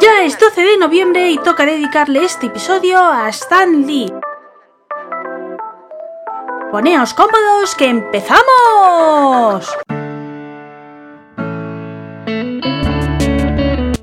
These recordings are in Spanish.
Ya es 12 de noviembre y toca dedicarle este episodio a Stan Lee. Poneos cómodos que empezamos.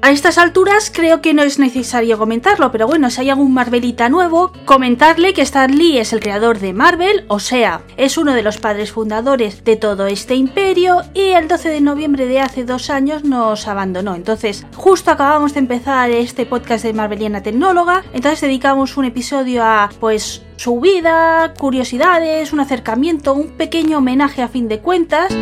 A estas alturas creo que no es necesario comentarlo, pero bueno, si hay algún Marvelita nuevo, comentarle que Stan Lee es el creador de Marvel, o sea, es uno de los padres fundadores de todo este imperio y el 12 de noviembre de hace dos años nos abandonó. Entonces, justo acabamos de empezar este podcast de Marveliana Tecnóloga, entonces dedicamos un episodio a, pues, su vida, curiosidades, un acercamiento, un pequeño homenaje a fin de cuentas.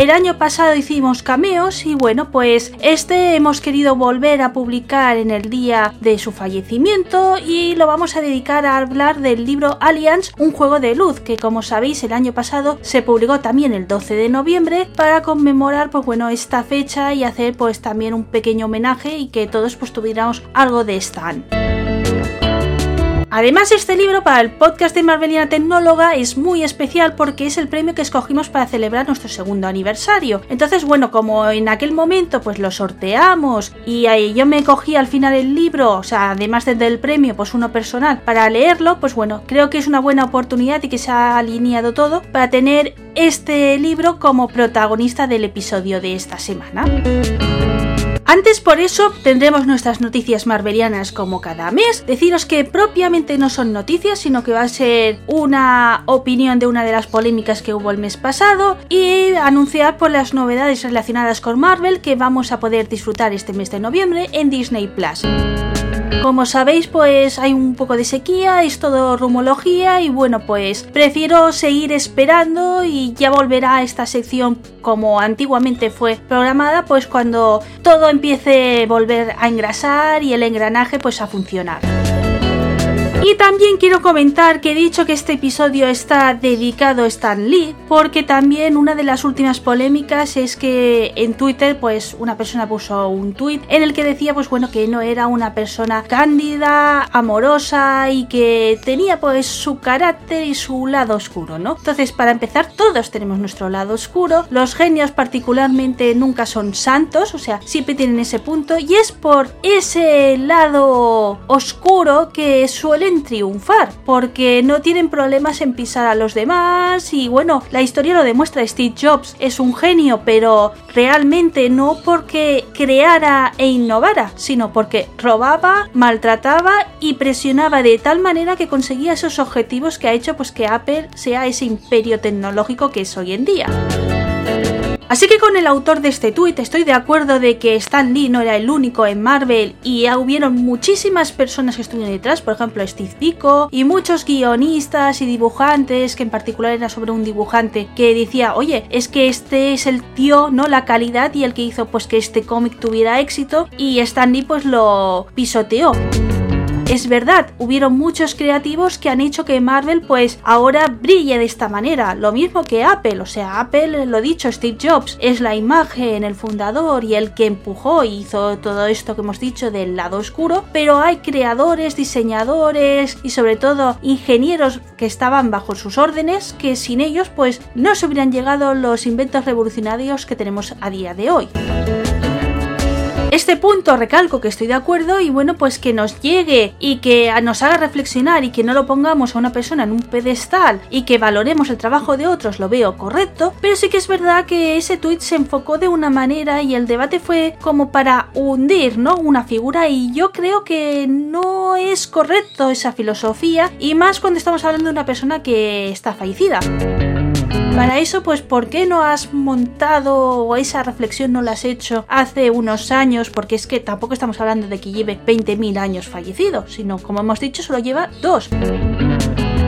El año pasado hicimos cameos y bueno, pues este hemos querido volver a publicar en el día de su fallecimiento y lo vamos a dedicar a hablar del libro Alliance, un juego de luz, que como sabéis el año pasado se publicó también el 12 de noviembre para conmemorar pues bueno esta fecha y hacer pues también un pequeño homenaje y que todos pues tuviéramos algo de Stan. Además, este libro para el podcast de Marvelina Tecnóloga es muy especial porque es el premio que escogimos para celebrar nuestro segundo aniversario. Entonces, bueno, como en aquel momento pues lo sorteamos y ahí yo me cogí al final el libro, o sea, además del premio, pues uno personal para leerlo, pues bueno, creo que es una buena oportunidad y que se ha alineado todo para tener este libro como protagonista del episodio de esta semana. Antes por eso tendremos nuestras noticias marvelianas como cada mes. Deciros que propiamente no son noticias, sino que va a ser una opinión de una de las polémicas que hubo el mes pasado y anunciar por las novedades relacionadas con Marvel que vamos a poder disfrutar este mes de noviembre en Disney Plus. Como sabéis, pues hay un poco de sequía, es todo rumología y bueno, pues prefiero seguir esperando y ya volverá esta sección como antiguamente fue programada, pues cuando todo empiece a volver a engrasar y el engranaje pues a funcionar. Y también quiero comentar que he dicho que este episodio está dedicado a Stan Lee, porque también una de las últimas polémicas es que en Twitter, pues una persona puso un tweet en el que decía, pues bueno, que no era una persona cándida, amorosa y que tenía pues su carácter y su lado oscuro, ¿no? Entonces, para empezar, todos tenemos nuestro lado oscuro. Los genios particularmente nunca son santos, o sea, siempre tienen ese punto y es por ese lado oscuro que suelen triunfar, porque no tienen problemas en pisar a los demás y bueno, la historia lo demuestra, Steve Jobs es un genio, pero realmente no porque creara e innovara, sino porque robaba, maltrataba y presionaba de tal manera que conseguía esos objetivos que ha hecho pues que Apple sea ese imperio tecnológico que es hoy en día. Así que con el autor de este tuit estoy de acuerdo de que Stan Lee no era el único en Marvel y hubieron muchísimas personas que estuvieron detrás, por ejemplo Steve Ditko y muchos guionistas y dibujantes, que en particular era sobre un dibujante que decía, oye, es que este es el tío, ¿no? La calidad y el que hizo pues que este cómic tuviera éxito y Stan Lee pues lo pisoteó. Es verdad, hubieron muchos creativos que han hecho que Marvel pues ahora brille de esta manera, lo mismo que Apple, o sea, Apple, lo dicho, Steve Jobs es la imagen, el fundador y el que empujó y hizo todo esto que hemos dicho del lado oscuro, pero hay creadores, diseñadores y sobre todo ingenieros que estaban bajo sus órdenes que sin ellos pues no se hubieran llegado los inventos revolucionarios que tenemos a día de hoy. Este punto recalco que estoy de acuerdo y bueno, pues que nos llegue y que nos haga reflexionar y que no lo pongamos a una persona en un pedestal y que valoremos el trabajo de otros lo veo correcto, pero sí que es verdad que ese tweet se enfocó de una manera y el debate fue como para hundir, ¿no? Una figura y yo creo que no es correcto esa filosofía y más cuando estamos hablando de una persona que está fallecida. Para eso, pues, ¿por qué no has montado o esa reflexión no la has hecho hace unos años? Porque es que tampoco estamos hablando de que lleve 20.000 años fallecido, sino, como hemos dicho, solo lleva dos.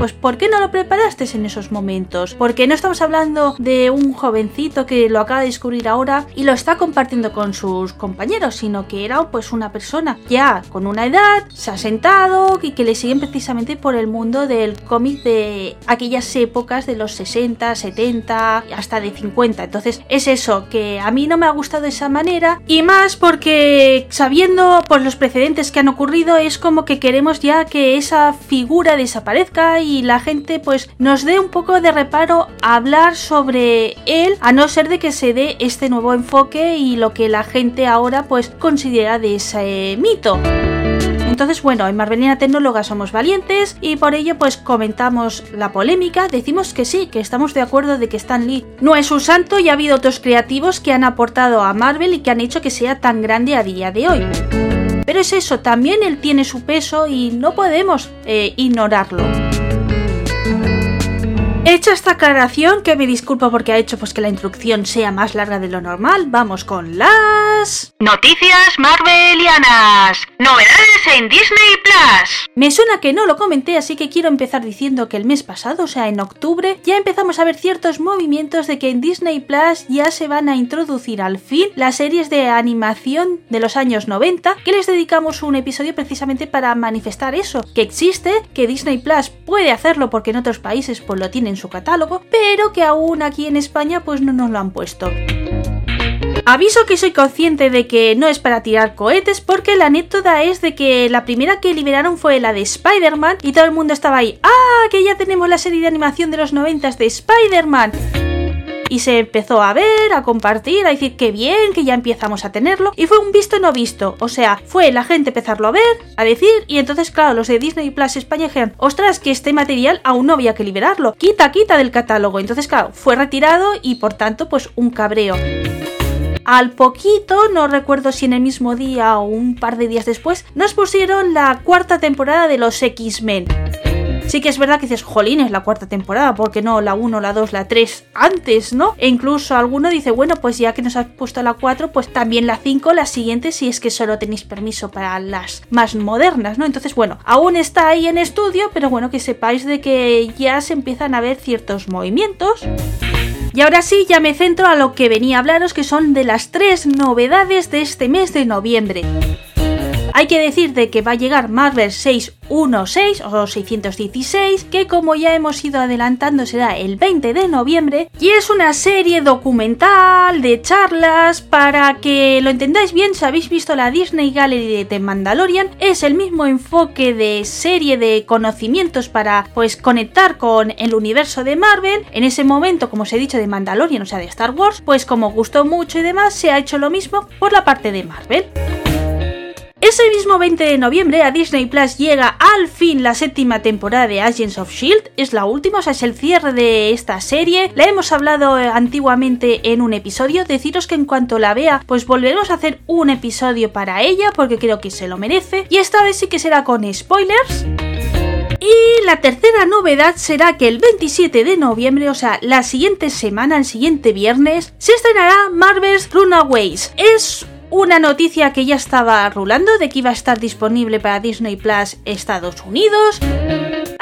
Pues ¿por qué no lo preparaste en esos momentos? Porque no estamos hablando de un jovencito que lo acaba de descubrir ahora y lo está compartiendo con sus compañeros, sino que era pues una persona ya con una edad, se ha sentado y que le siguen precisamente por el mundo del cómic de aquellas épocas de los 60, 70, hasta de 50. Entonces es eso, que a mí no me ha gustado esa manera y más porque sabiendo pues los precedentes que han ocurrido es como que queremos ya que esa figura desaparezca y y la gente pues nos dé un poco de reparo hablar sobre él, a no ser de que se dé este nuevo enfoque y lo que la gente ahora pues considera de ese mito. Entonces, bueno, en Marvelina Tecnóloga somos valientes y por ello pues comentamos la polémica, decimos que sí, que estamos de acuerdo de que Stan Lee no es un santo y ha habido otros creativos que han aportado a Marvel y que han hecho que sea tan grande a día de hoy. Pero es eso, también él tiene su peso y no podemos eh, ignorarlo. Hecha esta aclaración, que me disculpo porque ha hecho pues que la introducción sea más larga de lo normal, vamos con las noticias marvelianas, novedades en Disney Plus. Me suena que no lo comenté, así que quiero empezar diciendo que el mes pasado, o sea, en octubre, ya empezamos a ver ciertos movimientos de que en Disney Plus ya se van a introducir al fin las series de animación de los años 90, que les dedicamos un episodio precisamente para manifestar eso, que existe, que Disney Plus puede hacerlo porque en otros países pues lo tienen en su catálogo, pero que aún aquí en España pues no nos lo han puesto. Aviso que soy consciente de que no es para tirar cohetes porque la anécdota es de que la primera que liberaron fue la de Spider-Man y todo el mundo estaba ahí, ¡ah! que ya tenemos la serie de animación de los 90 de Spider-Man y se empezó a ver, a compartir, a decir que bien, que ya empezamos a tenerlo y fue un visto no visto, o sea, fue la gente empezarlo a ver, a decir y entonces claro, los de Disney Plus España dijeron, ostras, que este material aún no había que liberarlo, quita, quita del catálogo, entonces claro, fue retirado y por tanto pues un cabreo. Al poquito, no recuerdo si en el mismo día o un par de días después, nos pusieron la cuarta temporada de los X-Men. Sí que es verdad que dices, jolín, es la cuarta temporada, ¿por qué no la 1, la 2, la 3 antes, no? E incluso alguno dice, bueno, pues ya que nos has puesto la 4, pues también la 5, la siguiente, si es que solo tenéis permiso para las más modernas, ¿no? Entonces, bueno, aún está ahí en estudio, pero bueno, que sepáis de que ya se empiezan a ver ciertos movimientos. Y ahora sí, ya me centro a lo que venía a hablaros, que son de las tres novedades de este mes de noviembre. Hay que decir de que va a llegar Marvel 616 o 616, que como ya hemos ido adelantando será el 20 de noviembre, y es una serie documental de charlas para que lo entendáis bien si habéis visto la Disney Gallery de The Mandalorian, es el mismo enfoque de serie de conocimientos para pues conectar con el universo de Marvel. En ese momento, como os he dicho, de Mandalorian, o sea, de Star Wars, pues como gustó mucho y demás, se ha hecho lo mismo por la parte de Marvel. Ese mismo 20 de noviembre a Disney Plus llega al fin la séptima temporada de Agents of Shield. Es la última, o sea, es el cierre de esta serie. La hemos hablado eh, antiguamente en un episodio. Deciros que en cuanto la vea, pues volveremos a hacer un episodio para ella, porque creo que se lo merece. Y esta vez sí que será con spoilers. Y la tercera novedad será que el 27 de noviembre, o sea, la siguiente semana, el siguiente viernes, se estrenará Marvel's Runaways. Es una noticia que ya estaba rulando de que iba a estar disponible para Disney Plus Estados Unidos.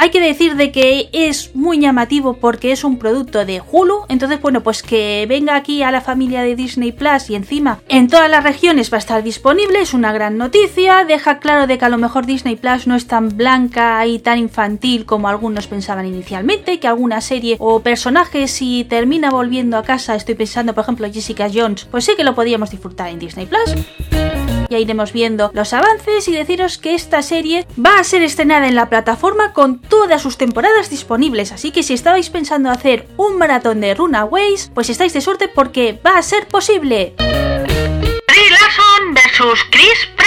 Hay que decir de que es muy llamativo porque es un producto de Hulu, entonces bueno, pues que venga aquí a la familia de Disney Plus y encima en todas las regiones va a estar disponible, es una gran noticia, deja claro de que a lo mejor Disney Plus no es tan blanca y tan infantil como algunos pensaban inicialmente, que alguna serie o personaje si termina volviendo a casa, estoy pensando por ejemplo Jessica Jones, pues sí que lo podíamos disfrutar en Disney Plus. Ya iremos viendo los avances y deciros que esta serie va a ser estrenada en la plataforma con todas sus temporadas disponibles, así que si estabais pensando hacer un maratón de Runaways, pues estáis de suerte porque va a ser posible. Larson versus Chris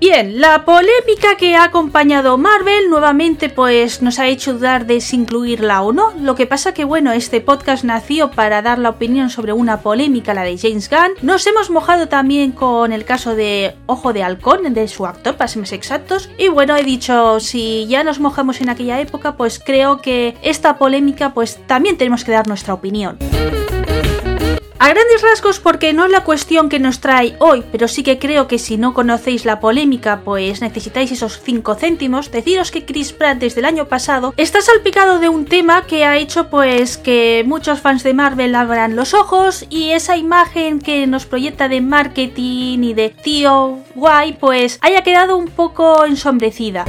Bien, la polémica que ha acompañado Marvel nuevamente pues nos ha hecho dudar de si incluirla o no. Lo que pasa que bueno, este podcast nació para dar la opinión sobre una polémica, la de James Gunn. Nos hemos mojado también con el caso de Ojo de Halcón, de su actor, para ser más exactos. Y bueno, he dicho, si ya nos mojamos en aquella época, pues creo que esta polémica pues también tenemos que dar nuestra opinión. A grandes rasgos porque no es la cuestión que nos trae hoy, pero sí que creo que si no conocéis la polémica pues necesitáis esos 5 céntimos, deciros que Chris Pratt desde el año pasado está salpicado de un tema que ha hecho pues que muchos fans de Marvel abran los ojos y esa imagen que nos proyecta de marketing y de tío guay pues haya quedado un poco ensombrecida.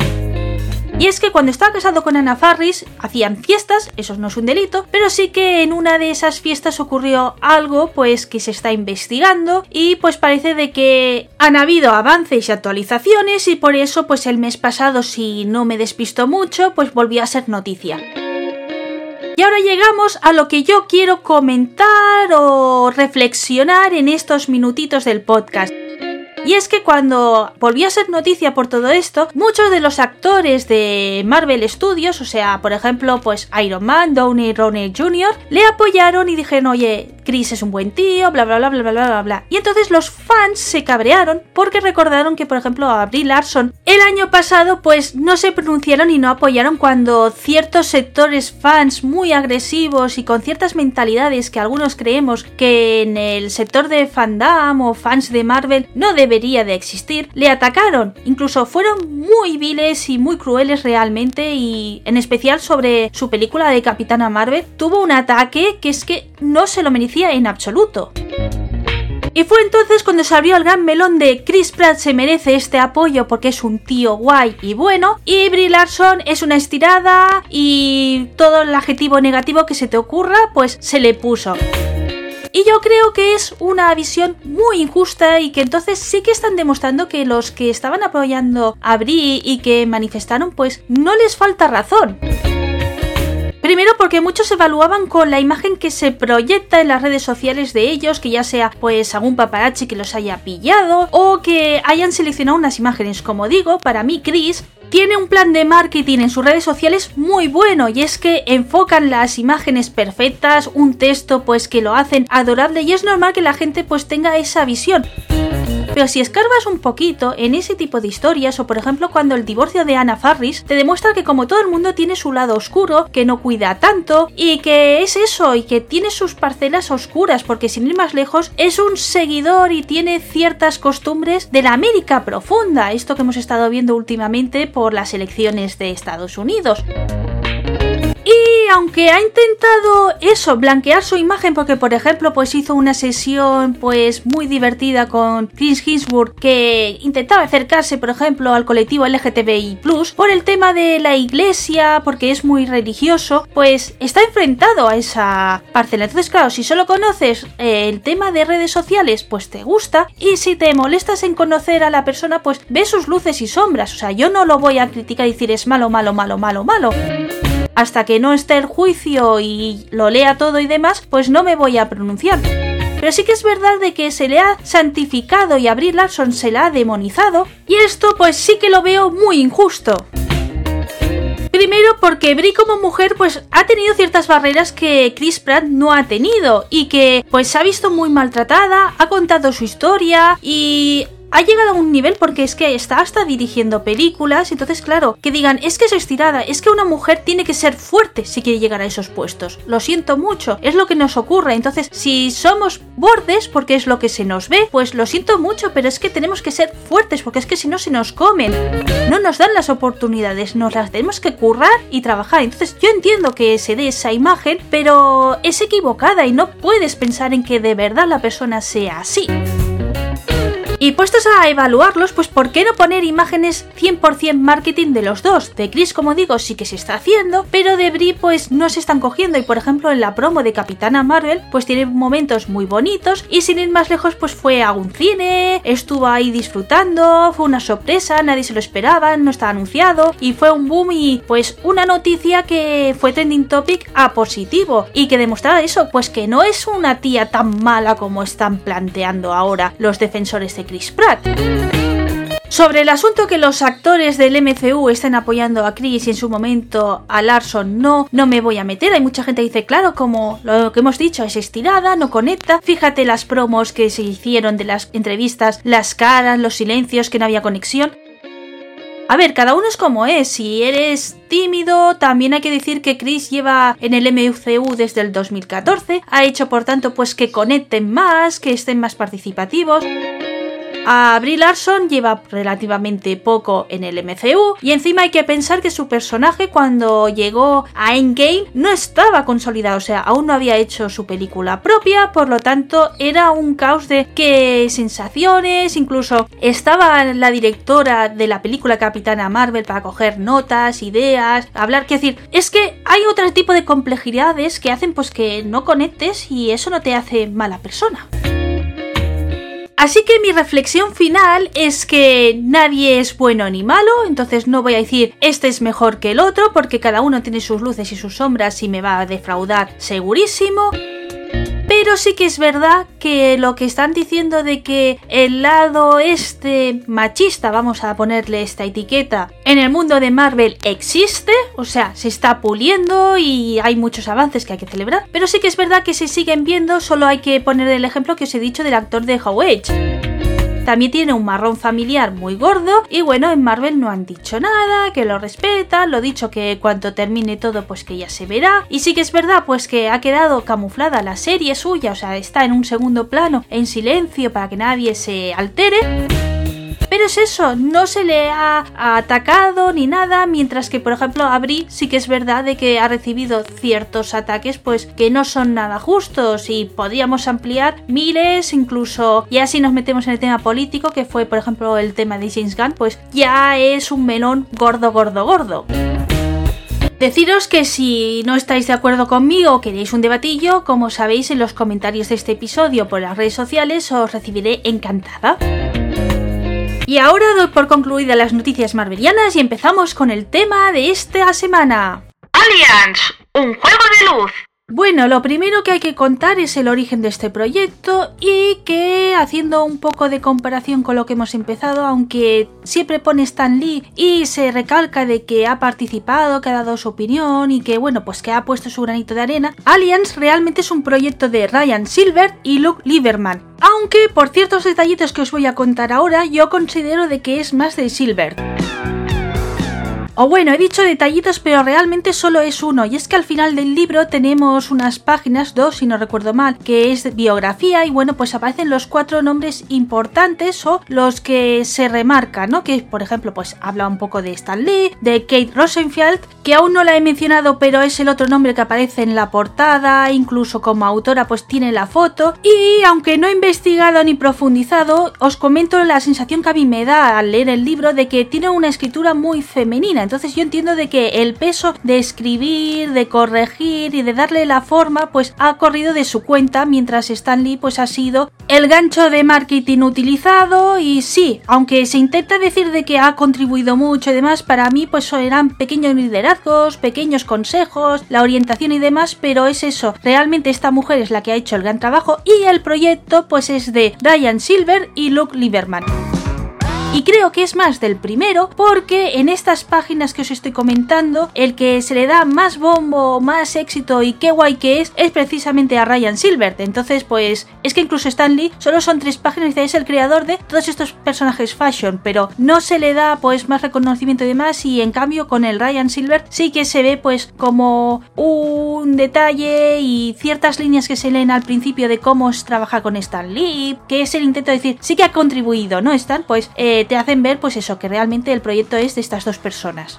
Y es que cuando estaba casado con Ana Farris hacían fiestas, eso no es un delito, pero sí que en una de esas fiestas ocurrió algo pues que se está investigando y pues parece de que han habido avances y actualizaciones y por eso pues el mes pasado si no me despisto mucho pues volvió a ser noticia. Y ahora llegamos a lo que yo quiero comentar o reflexionar en estos minutitos del podcast. Y es que cuando volvió a ser noticia por todo esto, muchos de los actores de Marvel Studios, o sea, por ejemplo, pues Iron Man, Downey Roney Jr., le apoyaron y dijeron, oye, Chris es un buen tío, bla bla bla bla bla bla bla. Y entonces los fans se cabrearon porque recordaron que, por ejemplo, a Brie Larson el año pasado, pues no se pronunciaron y no apoyaron cuando ciertos sectores fans muy agresivos y con ciertas mentalidades que algunos creemos que en el sector de fandom o fans de Marvel no debería de existir, le atacaron. Incluso fueron muy viles y muy crueles realmente y en especial sobre su película de Capitana Marvel tuvo un ataque que es que no se lo merecía en absoluto. Y fue entonces cuando se abrió el gran melón de Chris Pratt se merece este apoyo porque es un tío guay y bueno, y Brie Larson es una estirada y todo el adjetivo negativo que se te ocurra, pues se le puso. Y yo creo que es una visión muy injusta y que entonces sí que están demostrando que los que estaban apoyando a Brie y que manifestaron, pues no les falta razón. Primero porque muchos evaluaban con la imagen que se proyecta en las redes sociales de ellos, que ya sea pues algún paparazzi que los haya pillado o que hayan seleccionado unas imágenes. Como digo, para mí Chris tiene un plan de marketing en sus redes sociales muy bueno y es que enfocan las imágenes perfectas, un texto pues que lo hacen adorable y es normal que la gente pues tenga esa visión. Pero si escarbas un poquito en ese tipo de historias, o por ejemplo cuando el divorcio de Anna Farris, te demuestra que como todo el mundo tiene su lado oscuro, que no cuida tanto, y que es eso, y que tiene sus parcelas oscuras, porque sin ir más lejos, es un seguidor y tiene ciertas costumbres de la América profunda, esto que hemos estado viendo últimamente por las elecciones de Estados Unidos. Y aunque ha intentado eso, blanquear su imagen, porque por ejemplo, pues hizo una sesión pues muy divertida con Chris Hinsburg que intentaba acercarse, por ejemplo, al colectivo LGTBI por el tema de la iglesia, porque es muy religioso, pues está enfrentado a esa parcela. Entonces, claro, si solo conoces eh, el tema de redes sociales, pues te gusta, y si te molestas en conocer a la persona, pues ves sus luces y sombras. O sea, yo no lo voy a criticar y decir es malo, malo, malo, malo, malo hasta que no esté el juicio y lo lea todo y demás, pues no me voy a pronunciar. Pero sí que es verdad de que se le ha santificado y a Brie Larson se la ha demonizado, y esto pues sí que lo veo muy injusto. Primero porque Brie como mujer pues ha tenido ciertas barreras que Chris Pratt no ha tenido y que pues se ha visto muy maltratada, ha contado su historia y ha llegado a un nivel porque es que está hasta dirigiendo películas, entonces claro, que digan, es que es estirada, es que una mujer tiene que ser fuerte si quiere llegar a esos puestos. Lo siento mucho, es lo que nos ocurre. Entonces, si somos bordes porque es lo que se nos ve, pues lo siento mucho, pero es que tenemos que ser fuertes porque es que si no se nos comen. No nos dan las oportunidades, nos las tenemos que currar y trabajar. Entonces, yo entiendo que se dé esa imagen, pero es equivocada y no puedes pensar en que de verdad la persona sea así. Y puestos a evaluarlos, pues ¿por qué no poner imágenes 100% marketing de los dos? De Chris, como digo, sí que se está haciendo, pero de Brie pues no se están cogiendo y por ejemplo en la promo de Capitana Marvel pues tiene momentos muy bonitos y sin ir más lejos pues fue a un cine, estuvo ahí disfrutando, fue una sorpresa, nadie se lo esperaba, no estaba anunciado y fue un boom y pues una noticia que fue trending topic a positivo y que demostraba eso, pues que no es una tía tan mala como están planteando ahora los defensores de Chris Pratt. Sobre el asunto que los actores del MCU estén apoyando a Chris y en su momento a Larson no, no me voy a meter. Hay mucha gente que dice, claro, como lo que hemos dicho es estirada, no conecta. Fíjate las promos que se hicieron de las entrevistas, las caras, los silencios, que no había conexión. A ver, cada uno es como es. Si eres tímido, también hay que decir que Chris lleva en el MCU desde el 2014. Ha hecho, por tanto, pues que conecten más, que estén más participativos. A Brie Larson lleva relativamente poco en el MCU y encima hay que pensar que su personaje cuando llegó a Endgame no estaba consolidado, o sea, aún no había hecho su película propia, por lo tanto era un caos de qué sensaciones, incluso estaba la directora de la película Capitana Marvel para coger notas, ideas, hablar, quiero decir, es que hay otro tipo de complejidades que hacen pues que no conectes y eso no te hace mala persona. Así que mi reflexión final es que nadie es bueno ni malo, entonces no voy a decir este es mejor que el otro porque cada uno tiene sus luces y sus sombras y me va a defraudar segurísimo. Pero sí que es verdad que lo que están diciendo de que el lado este machista, vamos a ponerle esta etiqueta, en el mundo de Marvel existe, o sea, se está puliendo y hay muchos avances que hay que celebrar, pero sí que es verdad que se siguen viendo, solo hay que poner el ejemplo que os he dicho del actor de How también tiene un marrón familiar muy gordo y bueno, en Marvel no han dicho nada, que lo respetan, lo dicho que cuando termine todo pues que ya se verá. Y sí que es verdad pues que ha quedado camuflada la serie suya, o sea, está en un segundo plano, en silencio para que nadie se altere. Pero es eso, no se le ha atacado ni nada, mientras que por ejemplo a sí que es verdad de que ha recibido ciertos ataques pues que no son nada justos y podríamos ampliar miles, incluso ya si nos metemos en el tema político, que fue por ejemplo el tema de James Gunn, pues ya es un melón gordo, gordo, gordo. Deciros que si no estáis de acuerdo conmigo o queréis un debatillo, como sabéis en los comentarios de este episodio por las redes sociales os recibiré encantada. Y ahora doy por concluidas las noticias marvelianas y empezamos con el tema de esta semana. Alliance, un juego de luz. Bueno, lo primero que hay que contar es el origen de este proyecto y que haciendo un poco de comparación con lo que hemos empezado, aunque siempre pone Stan Lee y se recalca de que ha participado, que ha dado su opinión y que bueno, pues que ha puesto su granito de arena, Alliance realmente es un proyecto de Ryan Silver y Luke Lieberman. Aunque por ciertos detallitos que os voy a contar ahora, yo considero de que es más de Silver. O bueno, he dicho detallitos, pero realmente solo es uno, y es que al final del libro tenemos unas páginas, dos si no recuerdo mal, que es biografía, y bueno, pues aparecen los cuatro nombres importantes o los que se remarcan, ¿no? Que por ejemplo, pues habla un poco de Stan Lee, de Kate Rosenfeld, que aún no la he mencionado, pero es el otro nombre que aparece en la portada, incluso como autora pues tiene la foto, y aunque no he investigado ni profundizado, os comento la sensación que a mí me da al leer el libro de que tiene una escritura muy femenina, entonces yo entiendo de que el peso de escribir, de corregir y de darle la forma, pues ha corrido de su cuenta, mientras Stan Lee pues ha sido el gancho de marketing utilizado. Y sí, aunque se intenta decir de que ha contribuido mucho y demás, para mí pues eran pequeños liderazgos, pequeños consejos, la orientación y demás, pero es eso, realmente esta mujer es la que ha hecho el gran trabajo y el proyecto pues es de Ryan Silver y Luke Lieberman. Y creo que es más del primero porque en estas páginas que os estoy comentando, el que se le da más bombo, más éxito y qué guay que es, es precisamente a Ryan Silbert. Entonces, pues es que incluso Stan Lee solo son tres páginas y es el creador de todos estos personajes fashion, pero no se le da pues más reconocimiento y demás y en cambio con el Ryan Silbert sí que se ve pues como un detalle y ciertas líneas que se leen al principio de cómo es trabajar con Stan Lee, que es el intento de decir sí que ha contribuido, ¿no? Stan, pues eh, te hacen ver pues eso, que realmente el proyecto es de estas dos personas.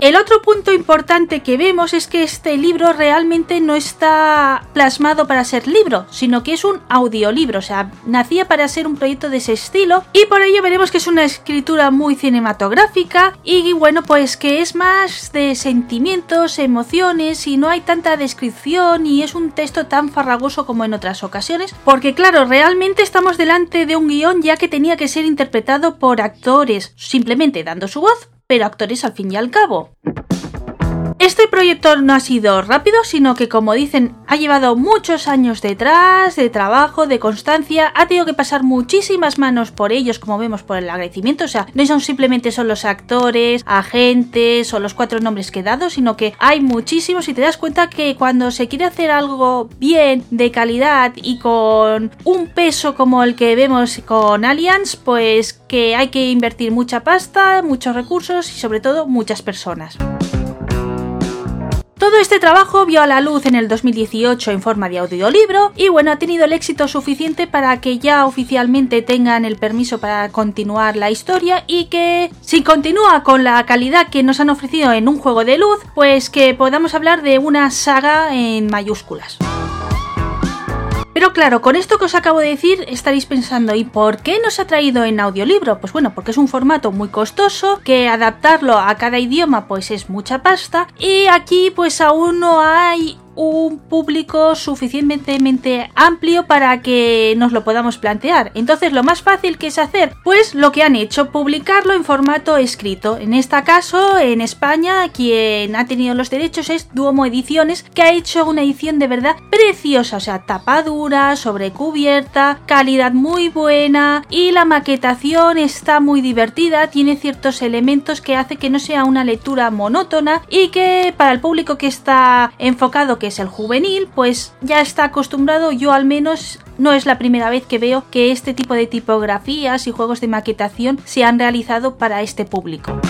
El otro punto importante que vemos es que este libro realmente no está plasmado para ser libro, sino que es un audiolibro, o sea, nacía para ser un proyecto de ese estilo y por ello veremos que es una escritura muy cinematográfica y bueno, pues que es más de sentimientos, emociones y no hay tanta descripción y es un texto tan farragoso como en otras ocasiones, porque claro, realmente estamos delante de un guion ya que tenía que ser interpretado por actores, simplemente dando su voz, pero actores al fin y al cabo. Este proyecto no ha sido rápido, sino que como dicen, ha llevado muchos años detrás, de trabajo, de constancia, ha tenido que pasar muchísimas manos por ellos, como vemos por el agradecimiento, o sea, no son simplemente son los actores, agentes o los cuatro nombres que he dado, sino que hay muchísimos. Y te das cuenta que cuando se quiere hacer algo bien, de calidad y con un peso como el que vemos con Allianz, pues que hay que invertir mucha pasta, muchos recursos y sobre todo muchas personas. Todo este trabajo vio a la luz en el 2018 en forma de audiolibro y bueno, ha tenido el éxito suficiente para que ya oficialmente tengan el permiso para continuar la historia y que si continúa con la calidad que nos han ofrecido en un juego de luz, pues que podamos hablar de una saga en mayúsculas. Pero claro, con esto que os acabo de decir estaréis pensando, ¿y por qué nos ha traído en audiolibro? Pues bueno, porque es un formato muy costoso, que adaptarlo a cada idioma pues es mucha pasta y aquí pues aún no hay un público suficientemente amplio para que nos lo podamos plantear. Entonces, lo más fácil que es hacer, pues lo que han hecho, publicarlo en formato escrito. En este caso, en España, quien ha tenido los derechos es Duomo Ediciones, que ha hecho una edición de verdad preciosa, o sea, tapadura, sobrecubierta, calidad muy buena y la maquetación está muy divertida, tiene ciertos elementos que hace que no sea una lectura monótona y que para el público que está enfocado que es el juvenil, pues ya está acostumbrado, yo al menos no es la primera vez que veo que este tipo de tipografías y juegos de maquetación se han realizado para este público.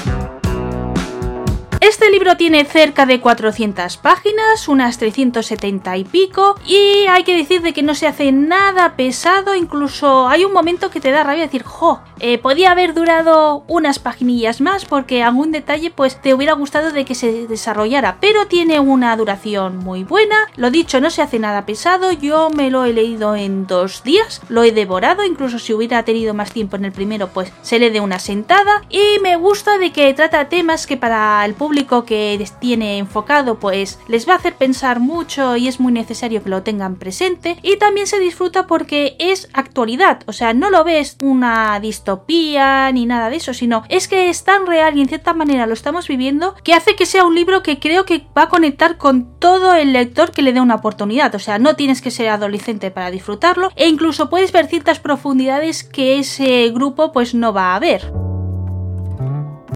Este libro tiene cerca de 400 páginas, unas 370 y pico, y hay que decir de que no se hace nada pesado, incluso hay un momento que te da rabia decir, jo, eh, podía haber durado unas paginillas más porque algún detalle pues te hubiera gustado de que se desarrollara, pero tiene una duración muy buena, lo dicho, no se hace nada pesado, yo me lo he leído en dos días, lo he devorado, incluso si hubiera tenido más tiempo en el primero pues se le dé una sentada, y me gusta de que trata temas que para el público que tiene enfocado pues les va a hacer pensar mucho y es muy necesario que lo tengan presente. Y también se disfruta porque es actualidad, o sea, no lo ves una distopía ni nada de eso, sino es que es tan real y en cierta manera lo estamos viviendo que hace que sea un libro que creo que va a conectar con todo el lector que le dé una oportunidad, o sea, no tienes que ser adolescente para disfrutarlo e incluso puedes ver ciertas profundidades que ese grupo pues no va a ver.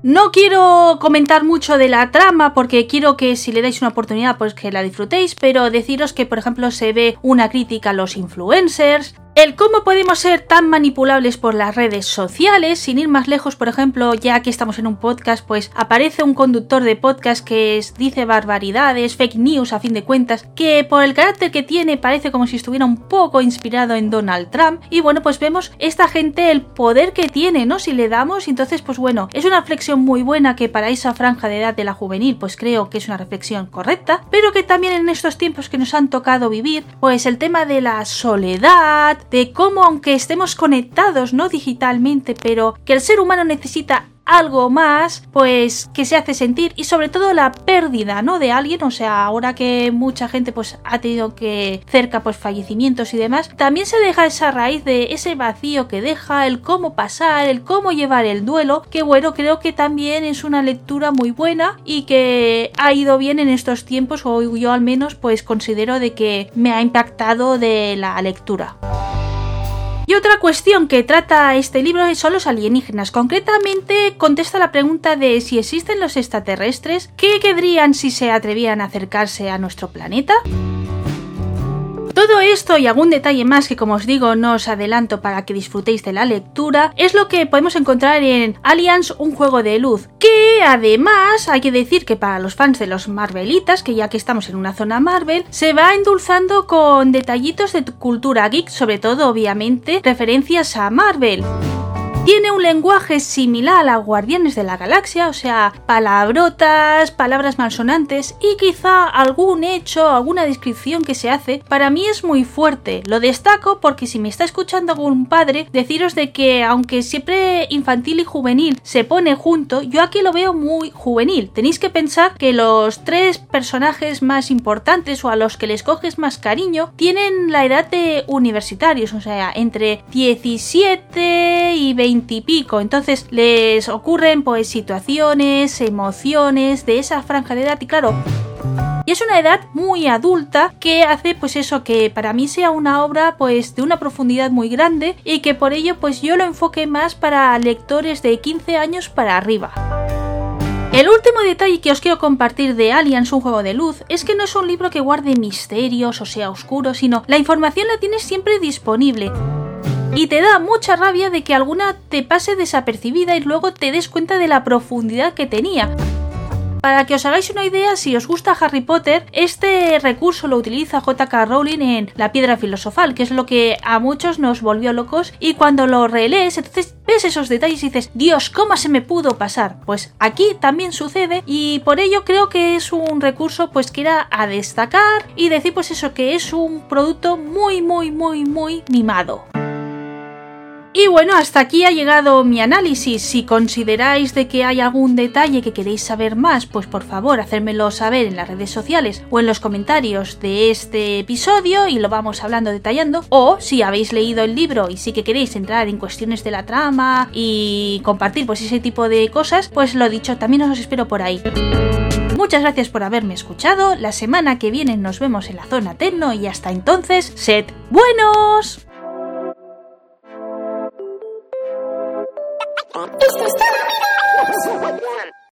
No quiero comentar mucho de la trama porque quiero que si le dais una oportunidad pues que la disfrutéis, pero deciros que por ejemplo se ve una crítica a los influencers, el cómo podemos ser tan manipulables por las redes sociales, sin ir más lejos, por ejemplo, ya que estamos en un podcast, pues aparece un conductor de podcast que dice barbaridades, fake news a fin de cuentas, que por el carácter que tiene parece como si estuviera un poco inspirado en Donald Trump. Y bueno, pues vemos esta gente el poder que tiene, ¿no? Si le damos, entonces pues bueno, es una reflexión muy buena que para esa franja de edad de la juvenil, pues creo que es una reflexión correcta, pero que también en estos tiempos que nos han tocado vivir, pues el tema de la soledad, de cómo aunque estemos conectados, ¿no? Digitalmente, pero que el ser humano necesita algo más, pues que se hace sentir y sobre todo la pérdida, ¿no? De alguien, o sea, ahora que mucha gente pues ha tenido que cerca pues fallecimientos y demás, también se deja esa raíz de ese vacío que deja, el cómo pasar, el cómo llevar el duelo, que bueno, creo que también es una lectura muy buena y que ha ido bien en estos tiempos o yo al menos pues considero de que me ha impactado de la lectura. Y otra cuestión que trata este libro son los alienígenas. Concretamente contesta la pregunta de si existen los extraterrestres, ¿qué querrían si se atrevían a acercarse a nuestro planeta? Todo esto y algún detalle más que como os digo no os adelanto para que disfrutéis de la lectura es lo que podemos encontrar en Alliance, un juego de luz, que además hay que decir que para los fans de los Marvelitas, que ya que estamos en una zona Marvel, se va endulzando con detallitos de cultura geek, sobre todo obviamente referencias a Marvel. Tiene un lenguaje similar a Guardianes de la Galaxia, o sea, palabrotas, palabras malsonantes y quizá algún hecho, alguna descripción que se hace, para mí es muy fuerte. Lo destaco porque si me está escuchando algún padre, deciros de que aunque siempre infantil y juvenil se pone junto, yo aquí lo veo muy juvenil. Tenéis que pensar que los tres personajes más importantes o a los que les coges más cariño tienen la edad de universitarios, o sea, entre 17 y 20 y pico. Entonces les ocurren pues situaciones, emociones de esa franja de edad y claro, y es una edad muy adulta que hace pues eso que para mí sea una obra pues de una profundidad muy grande y que por ello pues yo lo enfoque más para lectores de 15 años para arriba. El último detalle que os quiero compartir de Aliens, un juego de luz, es que no es un libro que guarde misterios o sea oscuro, sino la información la tienes siempre disponible y te da mucha rabia de que alguna te pase desapercibida y luego te des cuenta de la profundidad que tenía. Para que os hagáis una idea, si os gusta Harry Potter, este recurso lo utiliza J.K. Rowling en La Piedra Filosofal, que es lo que a muchos nos volvió locos y cuando lo relees, entonces ves esos detalles y dices, Dios, ¿cómo se me pudo pasar? Pues aquí también sucede y por ello creo que es un recurso pues que era a destacar y decir pues eso que es un producto muy muy muy muy mimado. Y bueno, hasta aquí ha llegado mi análisis. Si consideráis de que hay algún detalle que queréis saber más, pues por favor hacérmelo saber en las redes sociales o en los comentarios de este episodio y lo vamos hablando detallando. O si habéis leído el libro y sí que queréis entrar en cuestiones de la trama y compartir pues ese tipo de cosas, pues lo dicho, también os espero por ahí. Muchas gracias por haberme escuchado. La semana que viene nos vemos en la zona Tecno y hasta entonces, sed buenos. Esto está